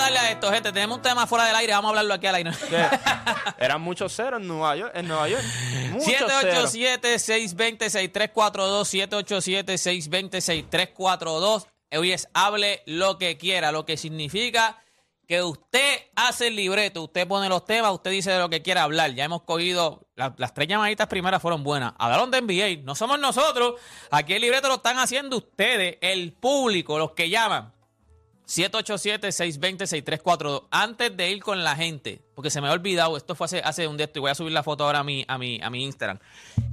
A darle a esto, gente. Tenemos un tema fuera del aire, vamos a hablarlo aquí al aire. Eran muchos ceros en Nueva York. En Nueva York. Muchos ceros. 787-620-6342, 787-620-6342. Hoy es hable lo que quiera, lo que significa que usted hace el libreto, usted pone los temas, usted dice de lo que quiera hablar. Ya hemos cogido, la- las tres llamaditas primeras fueron buenas. Hablaron de NBA, no somos nosotros. Aquí el libreto lo están haciendo ustedes, el público, los que llaman. 787-620-6342. Antes de ir con la gente, porque se me ha olvidado, esto fue hace, hace un día, y voy a subir la foto ahora a mi, a mi, a mi Instagram.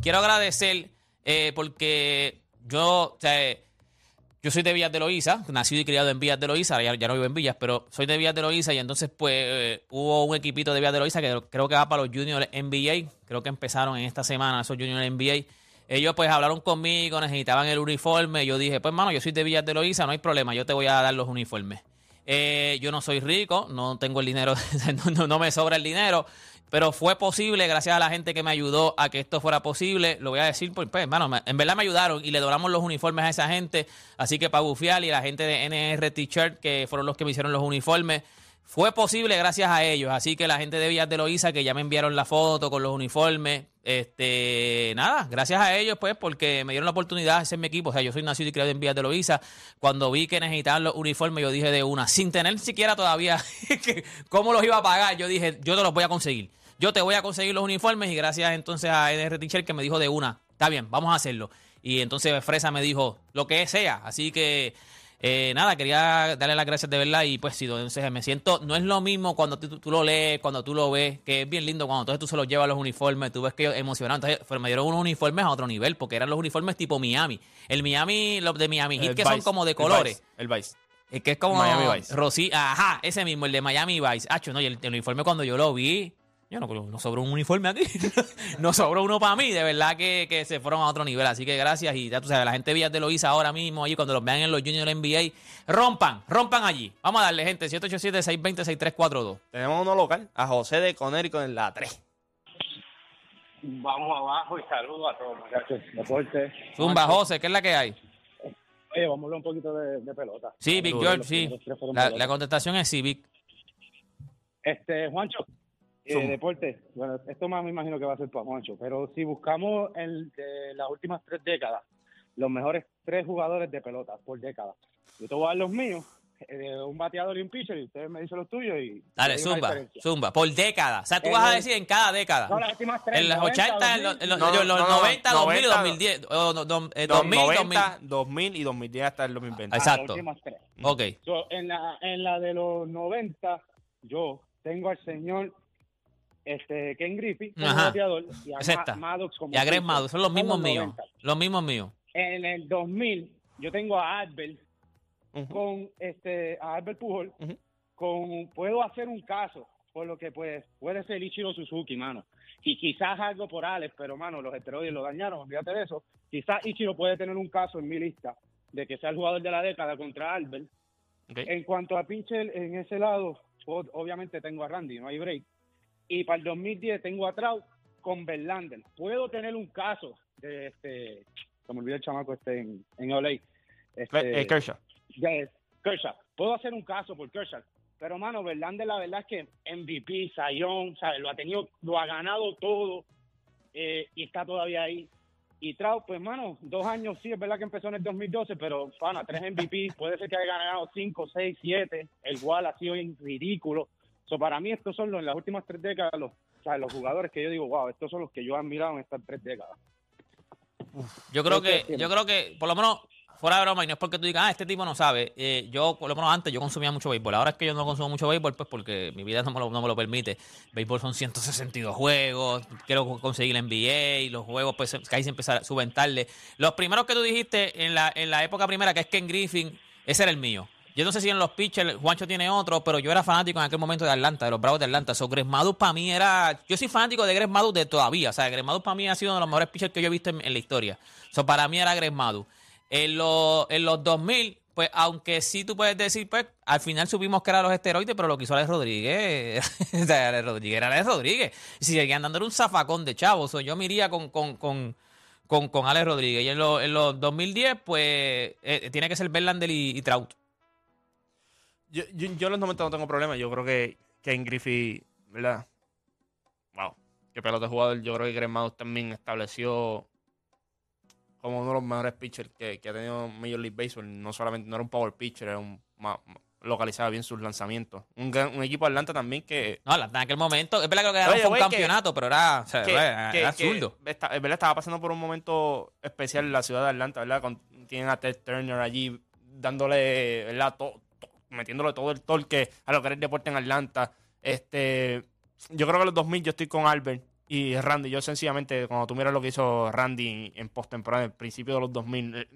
Quiero agradecer eh, porque yo, yo soy de Villas de Loíza, nacido y criado en Villas de Loíza, ya, ya no vivo en Villas, pero soy de Villas de Loíza y entonces pues eh, hubo un equipito de Villas de Loíza que creo que va para los Junior NBA, creo que empezaron en esta semana esos Junior NBA. Ellos pues hablaron conmigo, necesitaban el uniforme, yo dije, pues mano, yo soy de Villas de Loíza, no hay problema, yo te voy a dar los uniformes. Eh, yo no soy rico, no tengo el dinero, no, no- me sobra el dinero, pero fue posible gracias a la gente que me ayudó a que esto fuera posible. Lo voy a decir, pues, pues hermano, me- en verdad me ayudaron y le donamos los uniformes a esa gente. Así que para bufiar y la gente de NR T-Shirt, que fueron los que me hicieron los uniformes, fue posible gracias a ellos. Así que la gente de Villas de Loíza, que ya me enviaron la foto con los uniformes, este, nada, gracias a ellos, pues, porque me dieron la oportunidad de ser mi equipo. O sea, yo soy nacido y criado en Villas de Loíza. Cuando vi que necesitaban los uniformes, yo dije de una, sin tener siquiera todavía cómo los iba a pagar, yo dije, yo te los voy a conseguir. Yo te voy a conseguir los uniformes y gracias entonces a NR Teacher que me dijo de una, está bien, vamos a hacerlo. Y entonces Fresa me dijo, lo que sea. Así que, eh, nada, quería darle las gracias de verdad y pues sí, entonces me siento, no es lo mismo cuando tú, tú lo lees, cuando tú lo ves, que es bien lindo cuando entonces tú se los llevas los uniformes, tú ves que ellos emocionados. Entonces me dieron unos uniformes a otro nivel porque eran los uniformes tipo Miami. El Miami, los de Miami Heat El que son como de el colores. Vice, El Vice. Es que es como Miami Vice. Rosy, ajá, ese mismo, el de Miami Vice. Hacho, no, y el, el uniforme cuando yo lo vi, yo no, no sobró un uniforme aquí. no sobró uno para mí, de verdad que, que se fueron a otro nivel. Así que gracias. Y ya tú sabes, la gente de Villas de Loíza ahora mismo, allí cuando los vean en los Junior NBA, rompan, rompan allí. Vamos a darle, gente, 787-620-6342. Tenemos uno local, a José de Conérico en la 3. Vamos abajo y saludo a todos, muchachos. Deporte. Zumba, José, ¿qué es la que hay? Oye, vamos a hablar un poquito de, de pelota. Sí, Big George, sí. La, la contestación es sí, Big. Este, Juancho, eh, Zumba. deporte. Bueno, esto más me imagino que va a ser para Juancho, pero si buscamos el de las últimas tres décadas, los mejores tres jugadores de pelota por década. Yo te voy a dar los míos, eh, un bateador y un pitcher, y ustedes me dicen los tuyos y... Dale, zumba, zumba. Por década. O sea, tú En vas a el- decir en cada década. No, las últimas tres. En los 90, 80, en los, 2000. en los- No, los no, no, 90, 2000 y 90, 2010. o no, do- eh, 2000, 2000. 90, 2000 y 2010 hasta el 2020. Ah, Exacto. las últimas tres. Ok. So, en, la, en la de los 90, yo tengo al señor este, Ken Griffey como Ajá. bateador y a Ma-. Maddox como Y a Greg pitcher. Maddux, son los mismos míos. 90. Los mismos míos. En el 2000, yo tengo a Albert con este a Albert Pujol con puedo hacer un caso por lo que pues puede ser Ichiro Suzuki, mano. Y quizás algo por Alex, pero mano, los esteroides lo dañaron, olvídate de eso. Quizás Ichiro puede tener un caso en mi lista de que sea el jugador de la década contra Albert. En cuanto a pitcher, en ese lado, obviamente tengo a Randy, no hay break. Y para el 2010 tengo a Trout con Verlander. Puedo tener un caso de este, se me olvidó el chamaco este en, en LA. Este, Eh, Kershaw. es, Kershaw. Puedo hacer un caso por Kershaw. Pero, mano, Verlander, la verdad es que MVP, Sayón, ¿sabes? Lo ha tenido, lo ha ganado todo eh, y está todavía ahí. Y Trout, pues, mano, dos años sí, es verdad que empezó en el 2012, pero, pana, tres MVP, puede ser que haya ganado cinco, seis, siete. El Wall ha sido ridículo. So, para mí, estos son los, en las últimas tres décadas, los, o sea, los jugadores que yo digo, wow, estos son los que yo he admirado en estas tres décadas. Yo creo que yo creo que, por lo menos, fuera de broma, y no es porque tú digas, ah, este tipo no sabe. eh, yo, por lo menos antes, yo consumía mucho béisbol. Ahora es que yo no consumo mucho béisbol, pues porque mi vida no me lo, no me lo permite. Béisbol son 162 juegos, quiero conseguir la NBA, y los juegos, pues casi se empezar a suben tarde. Los primeros que tú dijiste en la, en la época primera, que es Ken Griffin, ese era el mío. Yo no sé si en los pitchers, Juancho tiene otro, pero yo era fanático en aquel momento de Atlanta, de los Bravos de Atlanta. So, Greg para mí era. Yo soy fanático de Greg de todavía. O sea, Greg para mí ha sido uno de los mejores pitchers que yo he visto en, la historia. So, para mí era Greg En, los, en los 2000, pues, aunque sí tú puedes decir, pues, al final supimos que eran los esteroides, pero lo que hizo Alex Rodríguez, Alex Rodríguez era Alex Rodríguez. Y si seguían dándole un zafacón de chavos, yo me iría con, con, con con, con Alex Rodríguez. Y en, en los 2010, pues eh, tiene que ser Verlander y Trout. Yo, yo, yo, en los momentos no tengo problema. Yo creo que Ken Griffey, ¿verdad? Wow. Qué pelota de jugador. Yo creo que Greg también estableció como uno de los mejores pitchers que, que, ha tenido Major League Baseball. No solamente no era un power pitcher, era un localizaba bien sus lanzamientos. Un, un equipo de Atlanta también que. No, Atlanta en aquel momento. Es verdad que lo que fue un campeonato, pero era, o sea, que, era absurdo. es verdad, estaba pasando por un momento especial en la ciudad de Atlanta, ¿verdad? Con, tienen a Ted Turner allí dándole, ¿verdad? todo metiéndole todo el torque a lo que era el deporte en Atlanta. Este, yo creo que en los 2000 yo estoy con Albert y Randy. Yo sencillamente, cuando tú miras lo que hizo Randy en postemporada, en el principio de los 2000, eh,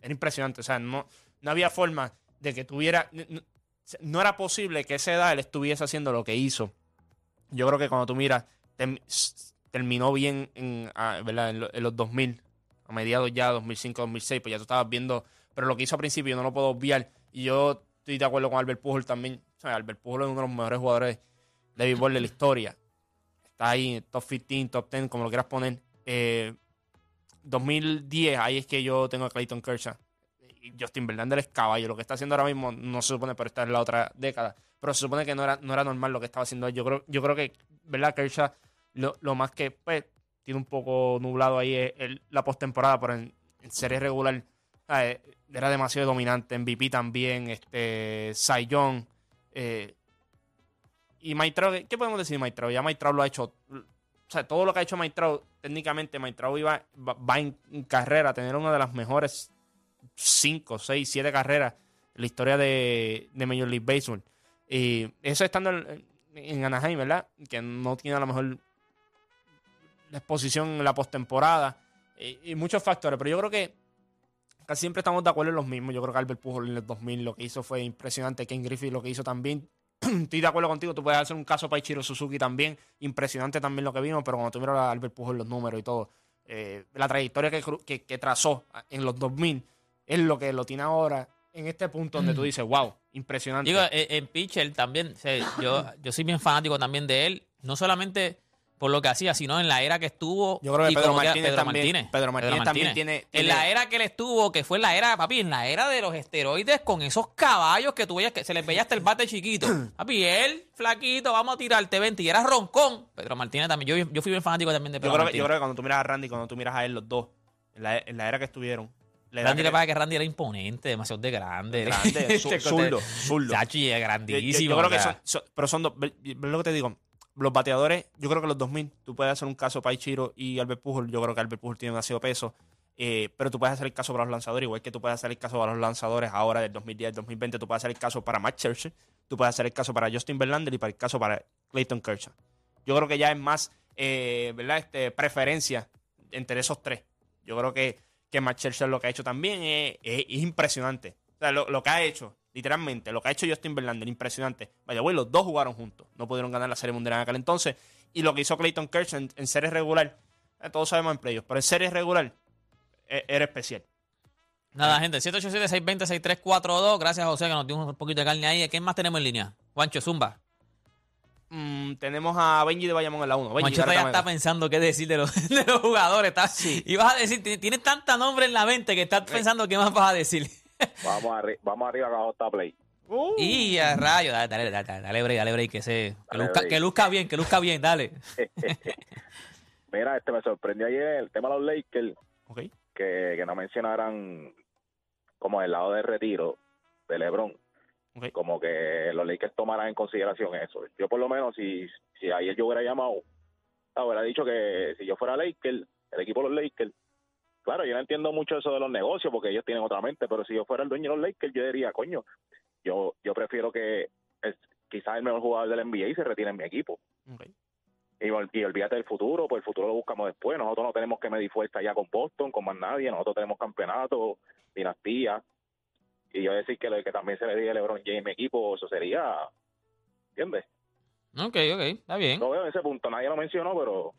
era impresionante. O sea, no, no había forma de que tuviera... No, era posible que esa edad él estuviese haciendo lo que hizo. Yo creo que cuando tú miras, terminó bien en, ¿verdad? En, en, los 2000, a mediados ya, 2005, 2006, pues ya tú estabas viendo, pero lo que hizo al principio yo no lo puedo obviar. Y yo estoy de acuerdo con Albert Pujol también. Albert Pujol es uno de los mejores jugadores de béisbol de la historia. Está ahí, top 15, top 10, como lo quieras poner. 2010, eh, ahí es que yo tengo a Clayton Kershaw. Justin Verlander es caballo. Lo que está haciendo ahora mismo no se supone, pero está en la otra década. Pero se supone que no era, no era normal lo que estaba haciendo Yo creo, yo creo que, ¿verdad? Kershaw, lo, lo más que pues, tiene un poco nublado ahí es la postemporada, pero en, en serie regular era demasiado dominante. MVP también, este, Cy eh, y Maitrao, ¿qué podemos decir de Maitrao? Ya Maitrao lo ha hecho. O sea, todo lo que ha hecho Maitrao, técnicamente Maitrao iba, va, en, carrera a tener una de las mejores 5, 6, 7 carreras en la historia de, de Major League Baseball. Y eso estando en, Anaheim, ¿verdad? Que no tiene a lo mejor la exposición en la postemporada y muchos factores. Pero yo creo que casi siempre estamos de acuerdo en los mismos. Yo creo que Albert Pujol en el 2000 lo que hizo fue impresionante. Ken Griffith lo que hizo también. Estoy de acuerdo contigo. Tú puedes hacer un caso para Ichiro Suzuki también. Impresionante también lo que vimos. Pero cuando tú miras a Albert Pujol los números y todo, eh, la trayectoria que, trazó en los 2000 es lo que lo tiene ahora en este punto donde tú dices, wow, impresionante. Digo, en pitcher también, yo, yo soy bien fanático también de él. No solamente por lo que hacía, sino en la era que estuvo. Yo creo que Pedro, Martínez, también, Pedro Martínez, también tiene, En la era que él estuvo, que fue la era, papi, en la era de los esteroides con esos caballos que tú veías que se les veía hasta el bate chiquito. papi, él, flaquito, vamos a tirarte 20 y era roncón. Pedro Martínez también. Yo, yo fui bien fanático también de Pedro yo creo, Martínez. Yo creo que cuando tú miras a Randy, cuando tú miras a él, los dos, en la, en la era que estuvieron. Randy le pasa que Randy era imponente, demasiado de grande. Grande, zurdo, zurdo. Chachi es grandísimo. Yo, creo que son, pero son dos, ¿ves lo que te digo? Los bateadores, yo creo que los 2000, tú puedes hacer un caso para Ichiro y Albert Pujol. Yo creo que Albert Pujol tiene demasiado peso. Eh, pero tú puedes hacer el caso para los lanzadores, igual que tú puedes hacer el caso para los lanzadores ahora del 2010, 2020. Tú puedes hacer el caso para Matt Scherzer, tú puedes hacer el caso para Justin Verlander y para el caso para Clayton Kershaw. Yo creo que ya es más, eh, ¿verdad? Este, preferencia entre esos tres. Yo creo que, que Matt Scherzer lo que ha hecho también es, impresionante. O sea, lo, lo, que ha hecho Literalmente, lo que ha hecho Justin Verlander, impresionante. Vaya, güey, los dos jugaron juntos. No pudieron ganar la Serie Mundial en aquel entonces. Y lo que hizo Clayton Kershaw en, serie regular, eh, todos sabemos en playoffs, pero en serie regular e, era especial. Nada, gente, 787-620-6342. Gracias, José, que nos dio un poquito de carne ahí. ¿Quién más tenemos en línea? Juancho Zumba. Mm, tenemos a Benji de Bayamón en la 1. Juancho ya está pensando qué decir de los, de los jugadores. Y vas a decir, tienes tanta nombre en la mente que estás pensando qué más vas a decir vamos, arriba, vamos arriba abajo está Play. Uh. Y a rayo, dale, dale, dale, dale, break, dale break, que, se, que, luzca, que luzca bien, que luzca bien, dale. Mira, este me sorprendió ayer el tema de los Lakers, okay. que, que no mencionaran como el lado de retiro de LeBron. Como que los Lakers tomaran en consideración eso. Yo por lo menos, si, si ayer yo hubiera llamado, hubiera dicho que si yo fuera Lakers, el equipo de los Lakers, Claro, yo no entiendo mucho eso de los negocios porque ellos tienen otra mente, pero si yo fuera el dueño de los Lakers, yo diría, coño, yo yo prefiero que quizás el mejor jugador del NBA se retire en mi equipo. Y, y, olvídate del futuro, pues el futuro lo buscamos después. Nosotros no tenemos que medir fuerza ya con Boston, con más nadie. Nosotros tenemos campeonato, dinastía. y yo decir que, que también se le diga a LeBron James equipo, eso sería, ¿entiendes? Ok, ok, está bien. No veo ese punto, nadie lo mencionó, pero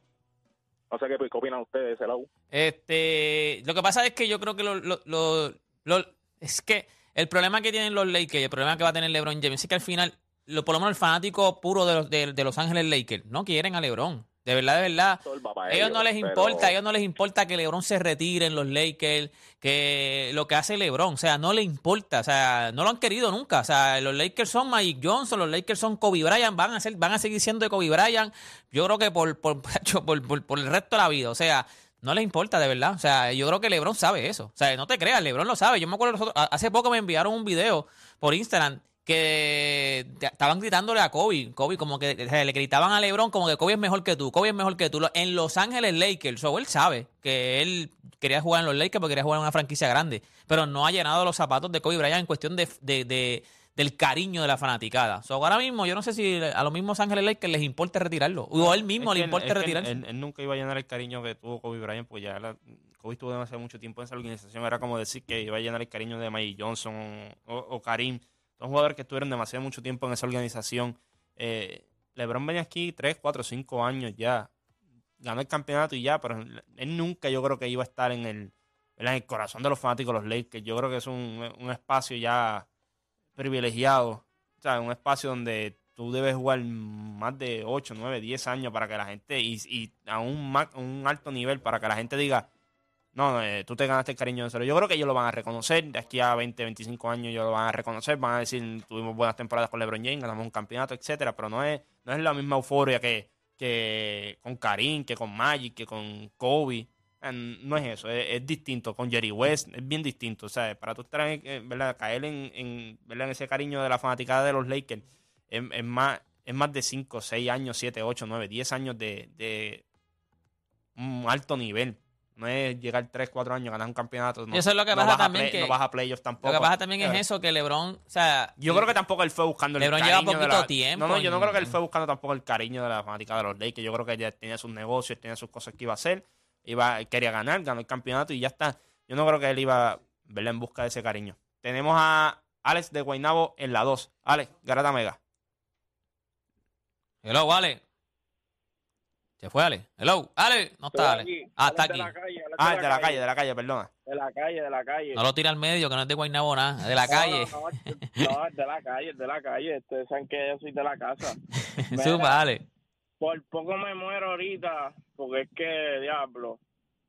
no sé qué, qué opinan ustedes de ese lado. Este, lo que pasa es que yo creo que lo, lo, lo, es que el problema que tienen los Lakers, el problema que va a tener LeBron James es que al final, lo, por lo menos el fanático puro de los, de, de Los Ángeles Lakers no quieren a LeBron. De verdad, de verdad. A ellos, no les importa, a ellos no les importa que LeBron se retire en los Lakers, que lo que hace LeBron, o sea, no le importa, o sea, no lo han querido nunca. O sea, los Lakers son Magic Johnson, los Lakers son Kobe Bryant, van a ser, van a seguir siendo de Kobe Bryant, yo creo que por, por, por, por el resto de la vida. O sea, no les importa, de verdad. O sea, yo creo que LeBron sabe eso. O sea, no te creas, LeBron lo sabe. Yo me acuerdo, hace poco me enviaron un video por Instagram que estaban gritándole a Kobe, Kobe como que le gritaban a LeBron como que Kobe es mejor que tú, Kobe es mejor que tú. En Los Ángeles Lakers, o él sabe que él quería jugar en los Lakers porque quería jugar en una franquicia grande, pero no ha llenado los zapatos de Kobe Bryant en cuestión de, de, del cariño de la fanaticada. So, ahora mismo yo no sé si a los mismos Ángeles Lakers les importa retirarlo, o a él mismo le importa retirarlo. Él, nunca iba a llenar el cariño que tuvo Kobe Bryant, pues ya Kobe estuvo demasiado mucho tiempo en esa organización, era como decir que iba a llenar el cariño de Mike Johnson o Karim son jugadores que estuvieron demasiado mucho tiempo en esa organización. Eh, LeBron venía aquí 3, 4, 5 años ya. Ganó el campeonato y ya, pero él nunca yo creo que iba a estar en el, en el corazón de los fanáticos los Lakers. Yo creo que es un, espacio ya privilegiado. O sea, un espacio donde tú debes jugar más de 8, 9, 10 años para que la gente, y, y a un, un alto nivel, para que la gente diga, no, eh, tú te ganaste el cariño de cero. Yo creo que ellos lo van a reconocer. De aquí a 20, 25 años ellos lo van a reconocer. Van a decir, tuvimos buenas temporadas con LeBron James, ganamos un campeonato, etcétera. Pero no es, no es la misma euforia que, que con Karim, que con Magic, que con Kobe. No es eso, es, distinto. Con Jerry West es bien distinto. O sea, para tú estar en, ¿verdad? caer en, en, ese cariño de la fanaticada de los Lakers, es, más, es más de 5, 6 años, 7, 8, 9, 10 años de, de un alto nivel no es llegar 3, 4 años, ganar un campeonato. No, eso es lo que pasa también. que, no vas a playoffs tampoco. Lo que pasa también es eso, que LeBron. O sea, yo creo que tampoco él fue buscando el LeBron cariño. lleva poquito tiempo. No, no, yo no creo que él fue buscando tampoco el cariño de la fanática de los Lakers. Yo creo que ya tenía sus negocios, tenía sus cosas que iba a hacer. Iba, quería ganar, ganó el campeonato y ya está. Yo no creo que él iba verla en busca de ese cariño. Tenemos a Alex de Guaynabo en la 2. Alex, Garata Mega. Hello, Alex. Se fue Ale. Hello. Ale. No está Ale. Ah, está aquí. ah, de la calle, de la calle, perdona. De la calle, de la calle. No lo tira al medio, que no es de Guaynabo nada. De la calle. No, no, es de la calle, es de la calle. Ustedes saben que yo soy de la casa. Suba, Ale. Por poco me muero ahorita, porque es que, diablo,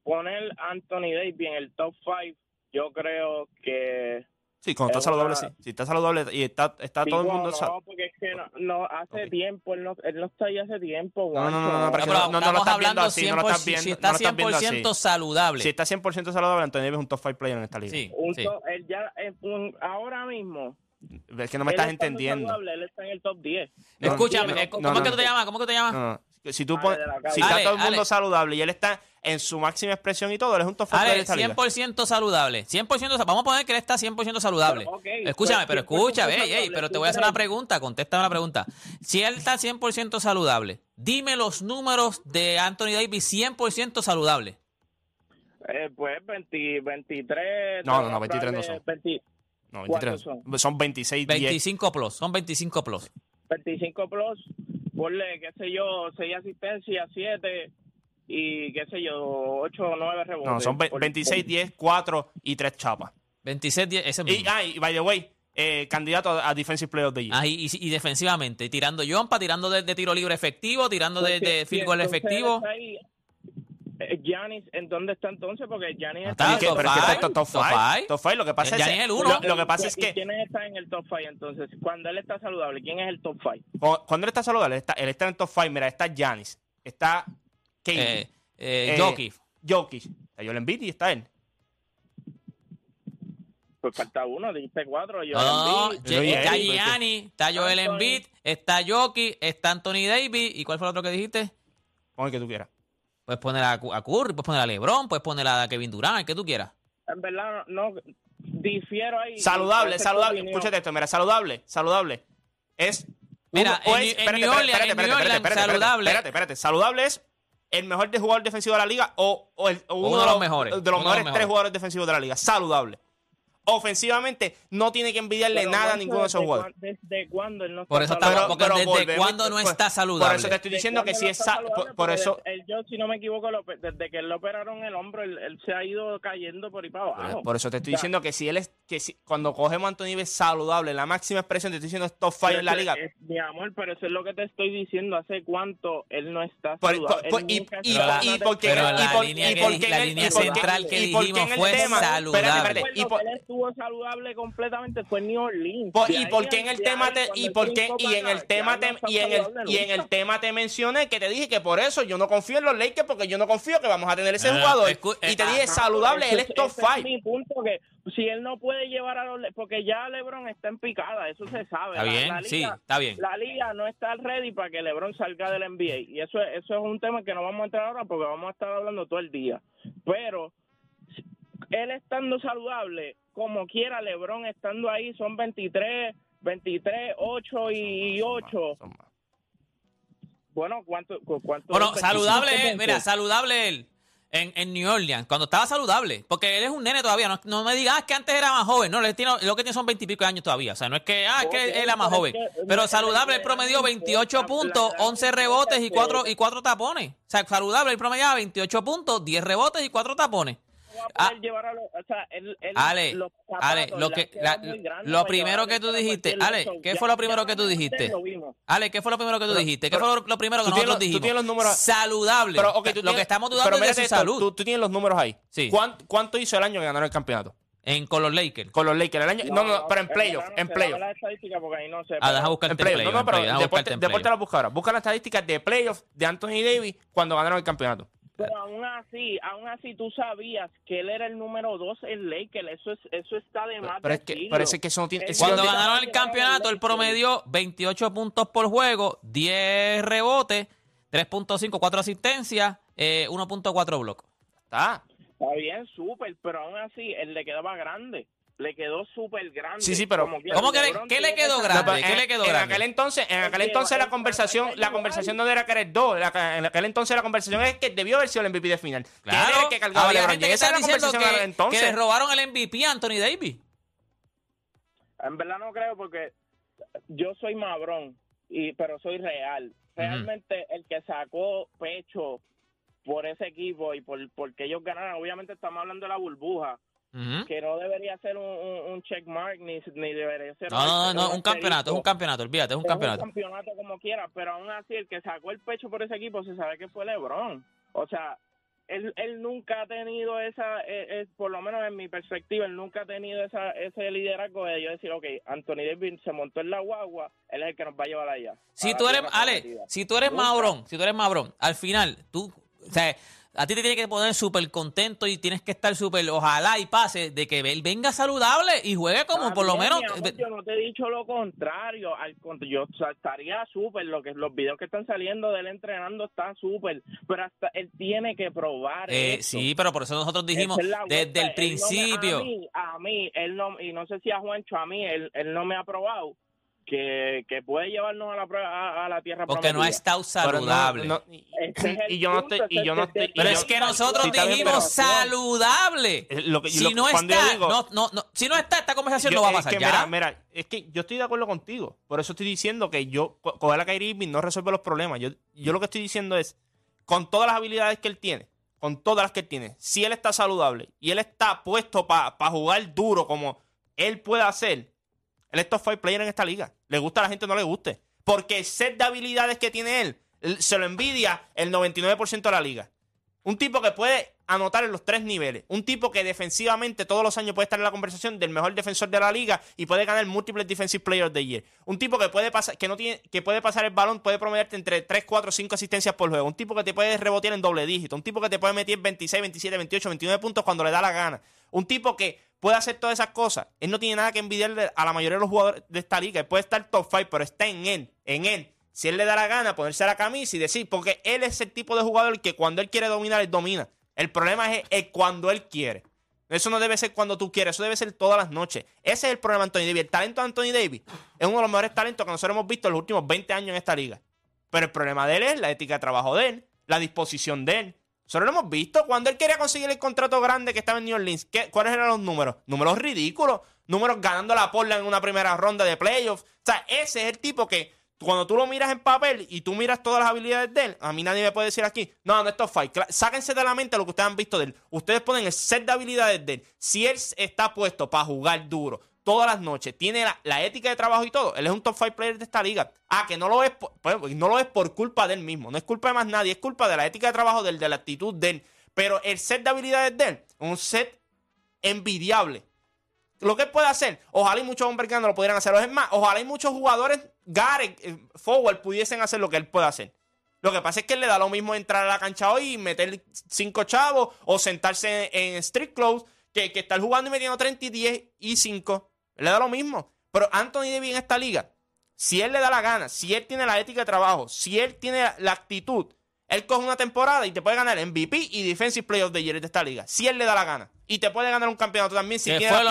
poner Anthony Davis en el top 5, yo creo que Sí, cuando está saludable, sí. Si está saludable y está, está todo el mundo. No, porque es que no, no hace tiempo, él no, él no está ahí hace tiempo. No, no, no, no, pero no, no, lo estás viendo así, no lo estás viendo. Si está 100% saludable. Si está 100% saludable, Antonio Davis es un top 5 player en esta liga. Sí, un sí. él ya, un, ahora mismo. Es que no me estás entendiendo. Saludable, él está en el top 10. Escúchame, ¿cómo es que tú te llamas? ¿Cómo que te llamas? Si, tú pones, si está todo el mundo saludable y él está en su máxima expresión y todo, él es un top Ale, 100% saludable. 100% Vamos a poner que él está 100% saludable. escúchame, pero escúchame, pero te voy a hacer una pregunta, contéstame la pregunta. Si él está 100% saludable, dime los números de Anthony Davis 100% saludable. Eh, pues 20, 23. No, no, no, 23 no son. 20, no, 23 son? son 26, 25 plus, son 25 plus. 25 plus, ponle, qué sé yo, 6 asistencias, 7 y qué sé yo, 8 o 9 rebotes. No, son 26, 10, 4 y 3 chapas. 26, 10, ese mismo. Y, ah, y by the way, eh, candidato a, Defensive Player of the Year. Ah, y, y, defensivamente, tirando jumpa, tirando de, de, tiro libre efectivo, tirando de, de field goal efectivo. Giannis, ¿en dónde está entonces? Porque Giannis está, en el top 5. Top 5. Lo que pasa es, el uno. Lo, que pasa es que. ¿Quiénes están en el top 5 entonces? Cuando él está saludable, ¿quién es el top 5? Cuando él está saludable, él está, él está en el top 5. Mira, está Giannis, está Kane, eh, eh, Jokic. Jokic. Está Joel Embiid y está él. Pues falta uno, dijiste cuatro. Joel no, está Gianni, está Joel Embiid, está Jokic, está Anthony Davis. ¿Y cuál fue el otro que dijiste? Pon el que tú quieras. Puedes poner a, Curry, puedes poner a LeBron, puedes poner a Kevin Durant, el que tú quieras. En verdad, no, difiero ahí. Saludable, saludable. Escúchate esto, mira, saludable, saludable. Es. Mira, uno, en, espérate, New Orleans, espérate, espérate, espérate, saludable. Espérate, espérate, saludable es el mejor de jugador defensivo de la liga o, o, el, uno, de los mejores. De los mejores tres jugadores defensivos de la liga. Saludable. Ofensivamente no tiene que envidiarle nada a ninguno de esos jugadores. ¿Desde cuándo él no está Por eso está, porque desde cuándo no está saludable. Por eso te estoy diciendo que si es por, eso yo si no me equivoco desde que él le operaron el hombro él, se ha ido cayendo por ahí para abajo. Por eso te estoy diciendo que si él es que si, cuando cogemos a Anthony Davis saludable, la máxima expresión te estoy diciendo es top five en la liga. mi amor, pero eso es lo que te estoy diciendo, hace cuánto él no está saludable. y, y, porque la línea central que dijimos fue saludable. Estuvo saludable completamente fue New Orleans. y porque en el tema te, y porque y en el tema te, y en el y en el tema te mencioné que te dije que por eso yo no confío en los Lakers porque yo no confío que vamos a tener ese jugador y te dije saludable, él es top five. mi punto que si él no puede llevar a los porque ya LeBron está en picada, eso se sabe. Está bien, sí, está bien. La liga no está ready para que LeBron salga del NBA y eso eso es un tema que no vamos a entrar ahora porque vamos a estar hablando todo el día. Pero él estando saludable, como quiera, LeBron estando ahí, son 23, 23, 8 y 8. Bueno, ¿cuánto? cuánto bueno, saludable él, mira, saludable él. En, en, New Orleans, cuando estaba saludable, porque él es un nene todavía, no, me digas ah, que antes era más joven, no, lo que tiene son veintipico años todavía, o sea, no es que, ah, es que él era más joven, pero saludable él promedió 28 puntos, 11 rebotes y 4, y 4 tapones, o sea, saludable él promediaba 28 puntos, 10 rebotes y 4 tapones. Ah, llevar a o sea, él, Ale, Ale, lo que lo primero que tú dijiste, Ale, ¿qué fue lo primero que tú dijiste? Ale, ¿qué fue lo primero que tú dijiste? ¿Qué fue lo, primero que nosotros dijimos? Tú tienes los números saludable. Pero, lo que estamos dudando es de su salud. Tú, tienes los números ahí. Sí. ¿Cuánto, hizo el año que ganaron el campeonato? En, con los Lakers. Con los Lakers. El año, no, no, pero en playoff. En playoff. Ah, deja buscar playoff. No, no, pero deporte, deporte la busca ahora. Busca las estadísticas de playoff de Anthony Davis cuando ganaron el campeonato. Pero aún así, aún así tú sabías que él era el número dos en Lakers. Eso, es, eso está de más. Pero, es que, parece que eso no tiene. Cuando ganaron el campeonato, él promedió 28 puntos por juego, 10 rebotes, 3.5, 4 asistencias, eh, 1.4 blocos. Está. Está bien, súper, pero aún así él le quedaba grande le quedó súper grande. Sí, sí, pero ¿cómo que le, ¿qué le quedó grande? ¿Qué le quedó en grande? aquel entonces, en aquel entonces la conversación, la conversación no era que eres dos, en aquel entonces la conversación es que debió haber sido el MVP de final. Claro, que cargaba había gente que está diciendo que, que le robaron el MVP a Anthony Davis. En verdad no creo porque yo soy mabrón, y pero soy real. Realmente el que sacó pecho por ese equipo y por porque ellos ganaron, obviamente estamos hablando de la burbuja que no debería ser un, un, check mark ni, ni debería ser no, no, no, un campeonato, es un campeanato, olvídate, es un campeonato. Un campeonato como quiera, pero aún así el que sacó el pecho por ese equipo se sabe que fue LeBron. O sea, él, él nunca ha tenido esa, eh, eh, por lo menos en mi perspectiva, él nunca ha tenido esa, ese liderazgo de yo decir, ok, Anthony Davis se montó en la guagua, él es el que nos va a llevar allá. Si tú eres, Ale, si tú eres Mabrón, si tú eres Mabrón, al final, tú, o sea, a ti te tiene que poner súper contento y tienes que estar súper, ojalá y pase, de que él venga saludable y juegue como por lo menos. yo no te he dicho lo contrario, al, yo estaría súper, lo que los videos que están saliendo de él entrenando están súper, pero hasta él tiene que probar. Eh, sí, pero por eso nosotros dijimos desde el principio. a, mí, a mí, él no, y no sé si a Juancho, a mí, él, él no me ha aprobado que, que puede llevarnos a la prueba a, la tierra porque no ha estado saludable. y yo no estoy y yo no estoy pero es que nosotros dijimos saludable. si no está no, no, no, si no está esta conversación no va a pasar Mira, mira, es que yo estoy de acuerdo contigo. Por eso estoy diciendo que yo coger a Kyrie Irving no resuelve los problemas. Yo, yo lo que estoy diciendo es con todas las habilidades que él tiene con todas las que él tiene si él está saludable y él está puesto para jugar duro como él puede hacer él es top 5 player en esta liga. Le gusta a la gente o no le guste. Porque el set de habilidades que tiene él se lo envidia el 99% de la liga. Un tipo que puede anotar en los tres niveles. Un tipo que defensivamente todos los años puede estar en la conversación del mejor defensor de la liga y puede ganar múltiples defensive players de year. Un tipo que puede pasar, que no tiene, que puede pasar el balón, puede promediarte entre 3, 4, 5 asistencias por juego. Un tipo que te puede rebotear en doble dígito. Un tipo que te puede meter 26, 27, 28, 29 puntos cuando le da la gana. Un tipo que puede hacer todas esas cosas. Él no tiene nada que envidiarle a la mayoría de los jugadores de esta liga. Él puede estar top 5, pero está en él, en él. Si él le da la gana, ponerse la camisa y decir, porque él es el tipo de jugador que cuando él quiere dominar, él domina. El problema es cuando él quiere. Eso no debe ser cuando tú quieres, eso debe ser todas las noches. Ese es el problema de Anthony Davis. El talento de Anthony Davis es uno de los mejores talentos que nosotros hemos visto en los últimos 20 años en esta liga. Pero el problema de él es la ética de trabajo de él, la disposición de él, Solo lo hemos visto. Cuando él quería conseguir el contrato grande que estaba en New Orleans, ¿cuáles eran los números? Números ridículos. Números ganando la porla en una primera ronda de playoffs. O sea, ese es el tipo que cuando tú lo miras en papel y tú miras todas las habilidades de él, a mí nadie me puede decir aquí, no, no, esto es fight. Sáquense de la mente lo que ustedes han visto de él. Ustedes ponen el set de habilidades de él. Si él está puesto para jugar duro todas las noches, tiene la, ética de trabajo y todo, él es un top 5 player de esta liga. Ah, que no lo es por, pues, no lo por culpa de él mismo, no es culpa de más nadie, es culpa de la ética de trabajo de él, de la actitud de él. Pero el set de habilidades de él, un set envidiable lo que puede hacer, ojalá y muchos hombres lo pudieran hacer. Es más, ojalá y muchos jugadores, Gareth, eh, forward, pudiesen hacer lo que él puede hacer. Lo que pasa es que él le da lo mismo entrar a la cancha hoy y meter cinco chavos o sentarse en, street clothes que, que estar jugando y metiendo 30 y 10 y 5. Le da lo mismo. Pero Anthony Davis en esta liga, si él le da la gana, si él tiene la ética de trabajo, si él tiene la actitud, él coge una temporada y te puede ganar MVP y Defensive Player of the Year de esta liga. Si él le da la gana. Y te puede ganar un campeonato también si fue, lo,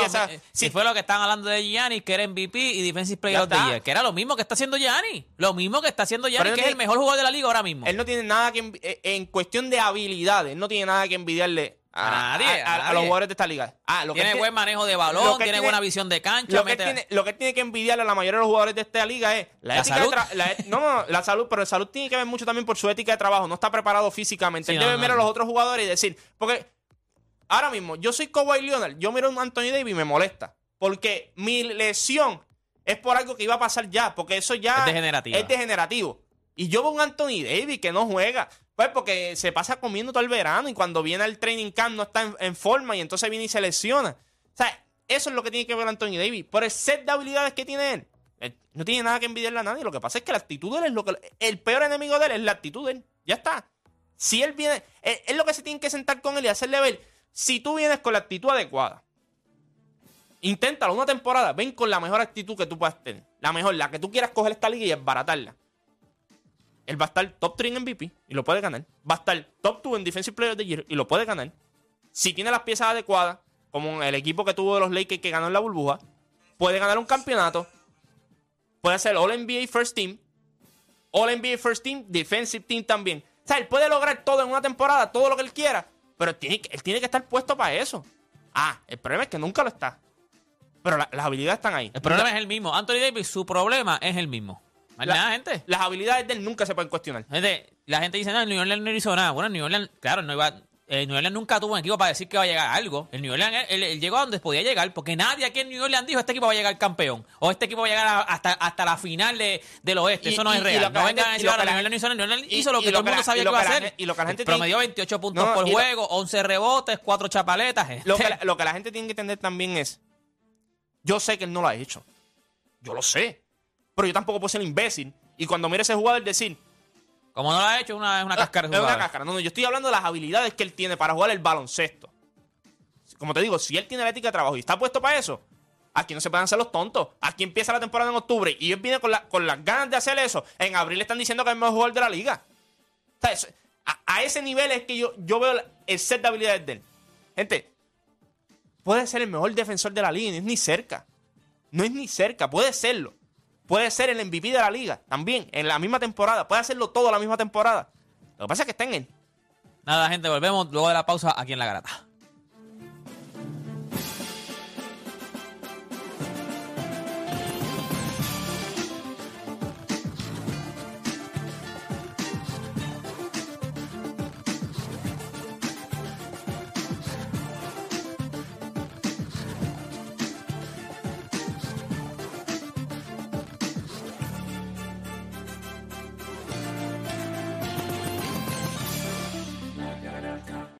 si fue lo que estaban hablando de Gianni, que era MVP y Defensive Player of the Year. Que era lo mismo que está haciendo Gianni. Lo mismo que está haciendo Gianni, que es el mejor jugador de la liga ahora mismo. Él no tiene nada que... Eh, en cuestión de habilidades, él no tiene nada que envidiarle a, nadie, a, los jugadores de esta liga. Ah, tiene buen manejo de balón, tiene, buena visión de cancha. Lo que, tiene, lo que tiene que envidiarle a la mayoría de los jugadores de esta liga es la, salud. no, no, la salud, pero la salud tiene que ver mucho también por su ética de trabajo. No está preparado físicamente. Él debe mirar a los otros jugadores y decir, porque ahora mismo, yo soy Kawhi Leonard, yo miro a un Anthony Davis y me molesta. Porque mi lesión es por algo que iba a pasar ya, porque eso ya es degenerativo. Es degenerativo. Y yo veo un Anthony Davis que no juega. Pues porque se pasa comiendo todo el verano y cuando viene al training camp no está en, forma y entonces viene y se lesiona. O sea, eso es lo que tiene que ver Anthony Davis. Por el set de habilidades que tiene él. no tiene nada que envidiarle a nadie. Lo que pasa es que la actitud de él es lo que. El peor enemigo de él es la actitud de él. Ya está. Si él viene. Es, lo que se tiene que sentar con él y hacerle ver. Si tú vienes con la actitud adecuada, inténtalo una temporada. Ven con la mejor actitud que tú puedas tener. La mejor, la que tú quieras coger esta liga y esbaratarla él va a estar top 3 en MVP y lo puede ganar. Va a estar top 2 en Defensive Player of the Year y lo puede ganar. Si tiene las piezas adecuadas, como el equipo que tuvo de los Lakers que ganó en la burbuja, puede ganar un campeonato. Puede ser All NBA First Team. All NBA First Team, Defensive Team también. O sea, él puede lograr todo en una temporada, todo lo que él quiera. Pero tiene, él tiene que estar puesto para eso. Ah, el problema es que nunca lo está. Pero las habilidades están ahí. El problema es el mismo. Anthony Davis, su problema es el mismo gente. Las habilidades de él nunca se pueden cuestionar. la gente dice, no, el New Orleans no hizo nada. Bueno, el New Orleans, claro, no iba, el New Orleans nunca tuvo un equipo para decir que va a llegar a algo. El New Orleans él, llegó a donde podía llegar, porque nadie aquí en New Orleans dijo este equipo va a llegar campeón. O este equipo va a llegar hasta, hasta la final de, del oeste. Eso no es real. no vengan a decir ahora, New Orleans hizo, New Orleans hizo lo que todo el mundo sabía que iba a hacer. Y lo que la gente Promedió 28 puntos por juego, 11 rebotes, 4 chapaletas. Lo que, lo que la gente tiene que entender también es, yo sé que él no lo ha hecho. Yo lo sé. Pero yo tampoco puedo ser imbécil y cuando mire ese jugador decir... Como no lo ha hecho, una, es una cáscara. Es una cáscara. No, no, yo estoy hablando de las habilidades que él tiene para jugar el baloncesto. Como te digo, si él tiene la ética de trabajo y está puesto para eso, aquí no se pueden hacer los tontos. Aquí empieza la temporada en octubre y ellos vienen con, con las ganas de hacer eso. En abril le están diciendo que es el mejor jugador de la liga. a, ese nivel es que yo, yo veo el set de habilidades de él. Gente, puede ser el mejor defensor de la liga y no es ni cerca. No es ni cerca, puede serlo. Puede ser el MVP de la liga también, en la misma temporada. Puede hacerlo todo la misma temporada. Lo que pasa es que está en. Nada, gente, volvemos luego de la pausa aquí en La Garata.